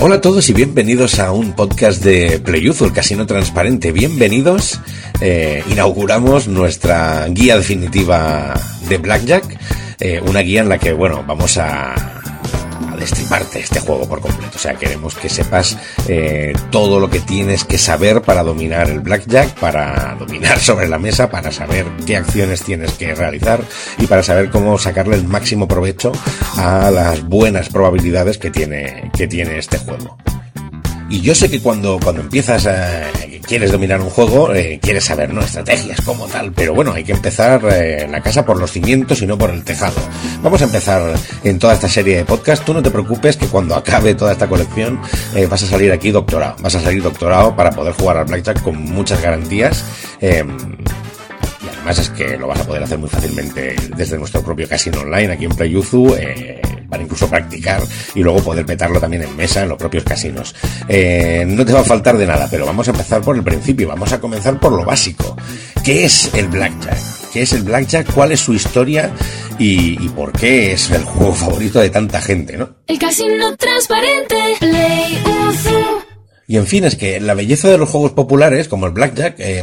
Hola a todos y bienvenidos a un podcast de Playuzo, el casino transparente. Bienvenidos. Eh, inauguramos nuestra guía definitiva de Blackjack. Eh, una guía en la que, bueno, vamos a, destriparte este juego por completo. O sea, queremos que sepas eh, todo lo que tienes que saber para dominar el blackjack, para dominar sobre la mesa, para saber qué acciones tienes que realizar y para saber cómo sacarle el máximo provecho a las buenas probabilidades que tiene, que tiene este juego. Y yo sé que cuando, cuando empiezas a, quieres dominar un juego, eh, quieres saber, ¿no? Estrategias como tal. Pero bueno, hay que empezar eh, la casa por los cimientos y no por el tejado. Vamos a empezar en toda esta serie de podcast. Tú no te preocupes que cuando acabe toda esta colección eh, vas a salir aquí doctorado. Vas a salir doctorado para poder jugar al Blackjack con muchas garantías. Em, y además es que lo vas a poder hacer muy fácilmente desde nuestro propio casino online aquí en PlayUzu. Para incluso practicar y luego poder petarlo también en mesa en los propios casinos. Eh, no te va a faltar de nada, pero vamos a empezar por el principio, vamos a comenzar por lo básico. ¿Qué es el blackjack? ¿Qué es el blackjack? ¿Cuál es su historia? Y, y por qué es el juego favorito de tanta gente, ¿no? El casino transparente, Play Uzu. Y en fin, es que la belleza de los juegos populares, como el blackjack, eh,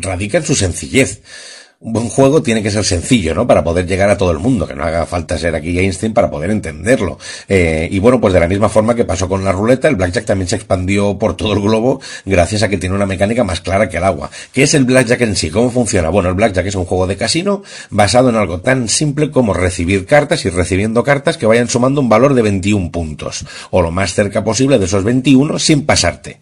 radica en su sencillez un buen juego tiene que ser sencillo, ¿no? Para poder llegar a todo el mundo, que no haga falta ser aquí Einstein para poder entenderlo. Eh, y bueno, pues de la misma forma que pasó con la ruleta, el blackjack también se expandió por todo el globo gracias a que tiene una mecánica más clara que el agua. ¿Qué es el blackjack en sí? ¿Cómo funciona? Bueno, el blackjack es un juego de casino basado en algo tan simple como recibir cartas y recibiendo cartas que vayan sumando un valor de 21 puntos, o lo más cerca posible de esos 21 sin pasarte.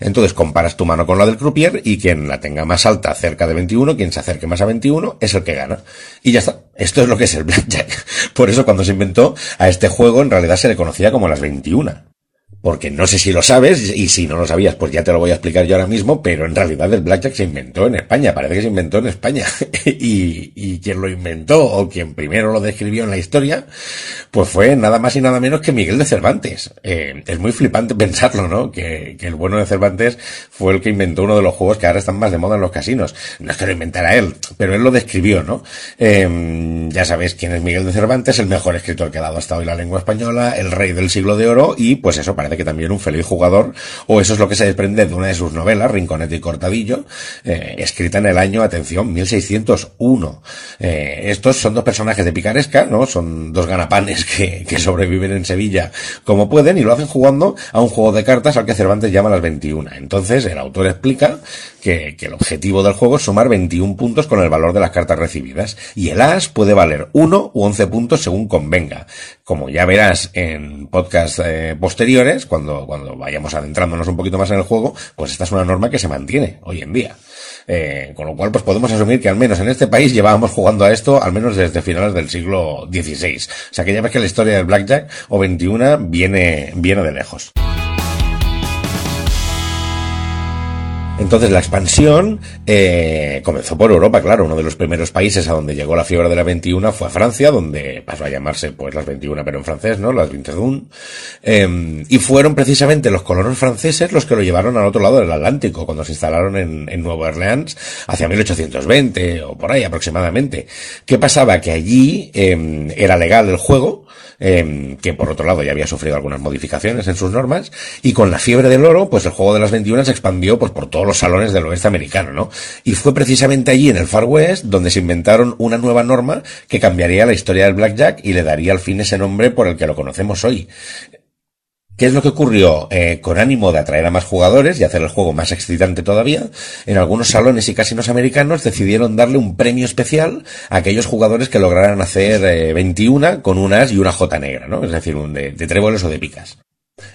Entonces comparas tu mano con la del croupier y quien la tenga más alta cerca de 21, quien se acerque más a 21, es el que gana. Y ya está. Esto es lo que es el blackjack. Por eso cuando se inventó a este juego en realidad se le conocía como las 21 porque no sé si lo sabes, y si no lo sabías, pues ya te lo voy a explicar yo ahora mismo, pero en realidad el blackjack se inventó en España, parece que se inventó en España. y, y quien lo inventó, o quien primero lo describió en la historia, pues fue nada más y nada menos que Miguel de Cervantes. Eh, es muy flipante pensarlo, ¿no? Que, el bueno de Cervantes fue el que inventó uno de los juegos que ahora están más de moda en los casinos. No es que lo inventara él, pero él lo describió, ¿no? Eh, ya sabéis quién es Miguel de Cervantes, el mejor escritor que ha dado hasta hoy la lengua española, el rey del siglo de oro, y pues eso parece que también un feliz jugador, o eso es lo que se desprende de una de sus novelas, Rinconete y Cortadillo, eh, escrita en el año, atención, 1601. Eh, estos son dos personajes de picaresca, ¿no? Son dos ganapanes que, que sobreviven en Sevilla como pueden y lo hacen jugando a un juego de cartas al que Cervantes llama las 21. Entonces, el autor explica que, que el objetivo del juego es sumar 21 puntos con el valor de las cartas recibidas. Y el as puede valer 1 u 11 puntos según convenga. Como ya verás en podcasts eh, posteriores, cuando, cuando vayamos adentrándonos un poquito más en el juego, pues esta es una norma que se mantiene hoy en día. Eh, con lo cual, pues podemos asumir que al menos en este país llevábamos jugando a esto al menos desde finales del siglo XVI. O sea que ya ves que la historia del Blackjack o 21 viene, viene de lejos. Entonces la expansión eh, comenzó por Europa, claro. Uno de los primeros países a donde llegó la fiebre de la 21 fue a Francia, donde pasó a llamarse pues las 21 pero en francés, ¿no? Las 21. Eh, y fueron precisamente los colonos franceses los que lo llevaron al otro lado del Atlántico, cuando se instalaron en, en Nueva Orleans hacia 1820 o por ahí aproximadamente. ¿Qué pasaba? Que allí eh, era legal el juego, eh, que por otro lado ya había sufrido algunas modificaciones en sus normas, y con la fiebre del oro, pues el juego de las 21 se expandió pues, por todos los salones del oeste americano, ¿no? Y fue precisamente allí, en el Far West, donde se inventaron una nueva norma que cambiaría la historia del blackjack y le daría al fin ese nombre por el que lo conocemos hoy. ¿Qué es lo que ocurrió? Eh, con ánimo de atraer a más jugadores y hacer el juego más excitante todavía, en algunos salones y casinos americanos decidieron darle un premio especial a aquellos jugadores que lograran hacer eh, 21 con un as y una J negra, ¿no? Es decir, un de, de tréboles o de picas.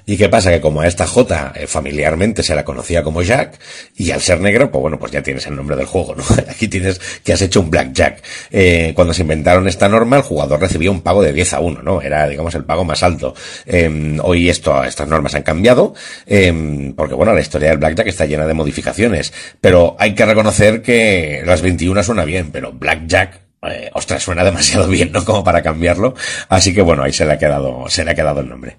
¿Y qué pasa? Que como a esta J eh, familiarmente se la conocía como Jack, y al ser negro, pues bueno, pues ya tienes el nombre del juego, ¿no? Aquí tienes que has hecho un Blackjack. Eh, cuando se inventaron esta norma, el jugador recibía un pago de 10 a 1, ¿no? Era, digamos, el pago más alto. Eh, hoy esto, estas normas han cambiado, eh, porque bueno, la historia del Blackjack está llena de modificaciones, pero hay que reconocer que las 21 suena bien, pero Blackjack eh, ostras, suena demasiado bien, ¿no? Como para cambiarlo. Así que bueno, ahí se le ha quedado, se le ha quedado el nombre.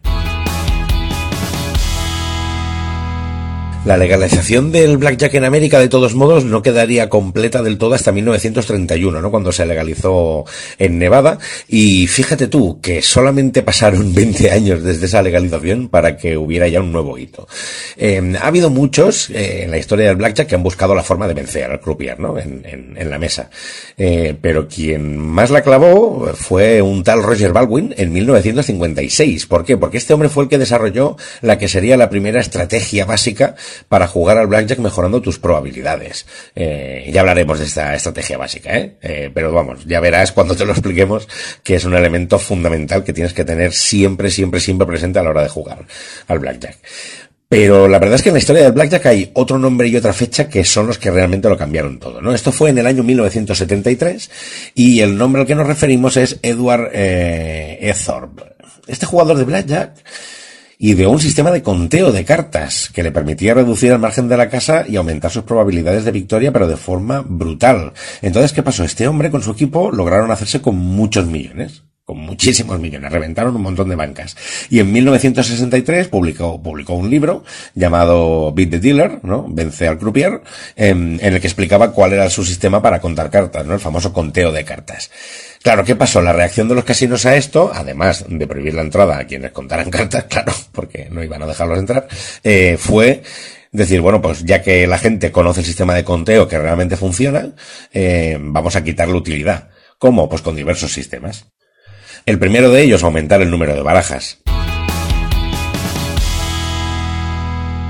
La legalización del blackjack en América, de todos modos, no quedaría completa del todo hasta 1931, ¿no? Cuando se legalizó en Nevada. Y fíjate tú, que solamente pasaron 20 años desde esa legalización para que hubiera ya un nuevo hito. Eh, ha habido muchos eh, en la historia del blackjack que han buscado la forma de vencer al croupier, ¿no? En, en, en la mesa. Eh, pero quien más la clavó fue un tal Roger Baldwin en 1956. ¿Por qué? Porque este hombre fue el que desarrolló la que sería la primera estrategia básica para jugar al blackjack mejorando tus probabilidades. Eh, ya hablaremos de esta estrategia básica, ¿eh? ¿eh? Pero vamos, ya verás cuando te lo expliquemos que es un elemento fundamental que tienes que tener siempre, siempre, siempre presente a la hora de jugar al blackjack. Pero la verdad es que en la historia del Blackjack hay otro nombre y otra fecha que son los que realmente lo cambiaron todo, ¿no? Esto fue en el año 1973 y el nombre al que nos referimos es Edward eh, Ethorpe. Este jugador de Blackjack ideó un sistema de conteo de cartas que le permitía reducir el margen de la casa y aumentar sus probabilidades de victoria, pero de forma brutal. Entonces, ¿qué pasó? Este hombre con su equipo lograron hacerse con muchos millones con muchísimos millones, reventaron un montón de bancas. Y en 1963 publicó, publicó un libro llamado Beat the Dealer, ¿no? Vence al croupier, en, en, el que explicaba cuál era su sistema para contar cartas, ¿no? El famoso conteo de cartas. Claro, ¿qué pasó? La reacción de los casinos a esto, además de prohibir la entrada a quienes contaran cartas, claro, porque no iban a dejarlos entrar, eh, fue decir, bueno, pues ya que la gente conoce el sistema de conteo que realmente funciona, eh, vamos a quitarle utilidad. ¿Cómo? Pues con diversos sistemas. El primero de ellos, aumentar el número de barajas.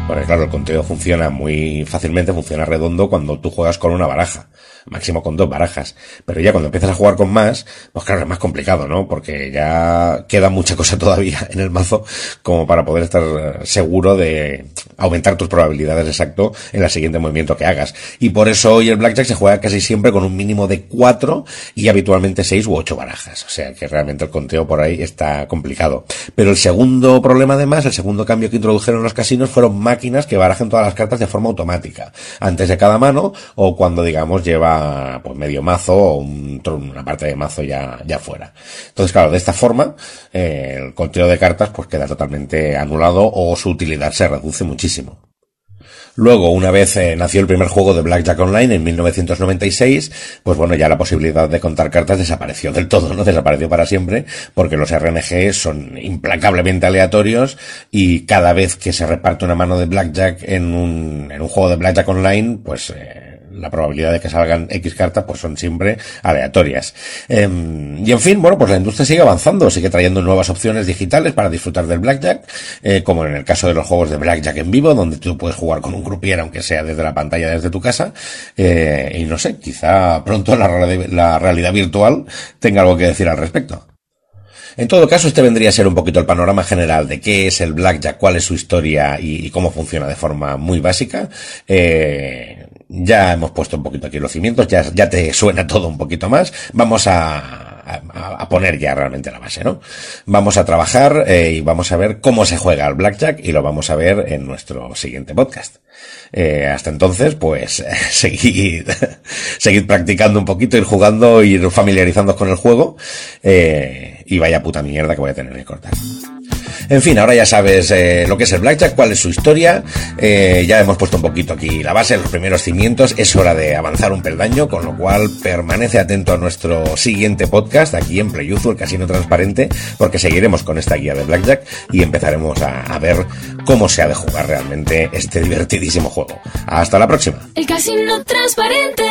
Porque claro, el conteo funciona muy fácilmente, funciona redondo cuando tú juegas con una baraja, máximo con dos barajas. Pero ya cuando empiezas a jugar con más, pues claro, es más complicado, ¿no? Porque ya queda mucha cosa todavía en el mazo como para poder estar seguro de aumentar tus probabilidades exacto en el siguiente movimiento que hagas. Y por eso hoy el Blackjack se juega casi siempre con un mínimo de cuatro y habitualmente seis u ocho barajas. O sea que realmente el conteo por ahí está complicado. Pero el segundo problema además, el segundo cambio que introdujeron los casinos fueron máquinas que barajen todas las cartas de forma automática. Antes de cada mano o cuando digamos lleva pues medio mazo o un, una parte de mazo ya, ya fuera. Entonces claro, de esta forma eh, el conteo de cartas pues queda totalmente anulado o su utilidad se reduce muchísimo. Luego, una vez eh, nació el primer juego de Blackjack Online en 1996, pues bueno, ya la posibilidad de contar cartas desapareció del todo, ¿no? Desapareció para siempre, porque los RNG son implacablemente aleatorios y cada vez que se reparte una mano de Blackjack en un, en un juego de Blackjack Online, pues eh, la probabilidad de que salgan X cartas pues son siempre aleatorias. Eh, y en fin, bueno, pues la industria sigue avanzando, sigue trayendo nuevas opciones digitales para disfrutar del blackjack, eh, como en el caso de los juegos de blackjack en vivo, donde tú puedes jugar con un croupier aunque sea desde la pantalla desde tu casa. Eh, y no sé, quizá pronto la, realidad virtual tenga algo que decir al respecto. En todo caso, este vendría a ser un poquito el panorama general de qué es el blackjack, cuál es su historia y, y cómo funciona de forma muy básica. Eh, ya hemos puesto un poquito aquí los cimientos, ya, ya te suena todo un poquito más. Vamos a, a, a, poner ya realmente la base, ¿no? Vamos a trabajar eh, y vamos a ver cómo se juega al blackjack y lo vamos a ver en nuestro siguiente podcast. Eh, hasta entonces, pues seguid, seguid practicando un poquito, ir jugando, ir familiarizándoos con el juego eh, y vaya puta mierda que voy a tener que cortar. En fin, ahora ya sabes eh, lo que es el Blackjack, cuál es su historia. Eh, ya hemos puesto un poquito aquí la base, los primeros cimientos. Es hora de avanzar un peldaño, con lo cual permanece atento a nuestro siguiente podcast aquí en Playuzu, el Casino Transparente, porque seguiremos con esta guía de Blackjack y empezaremos a, ver cómo se ha de jugar realmente este divertidísimo juego. Hasta la próxima. El Casino Transparente,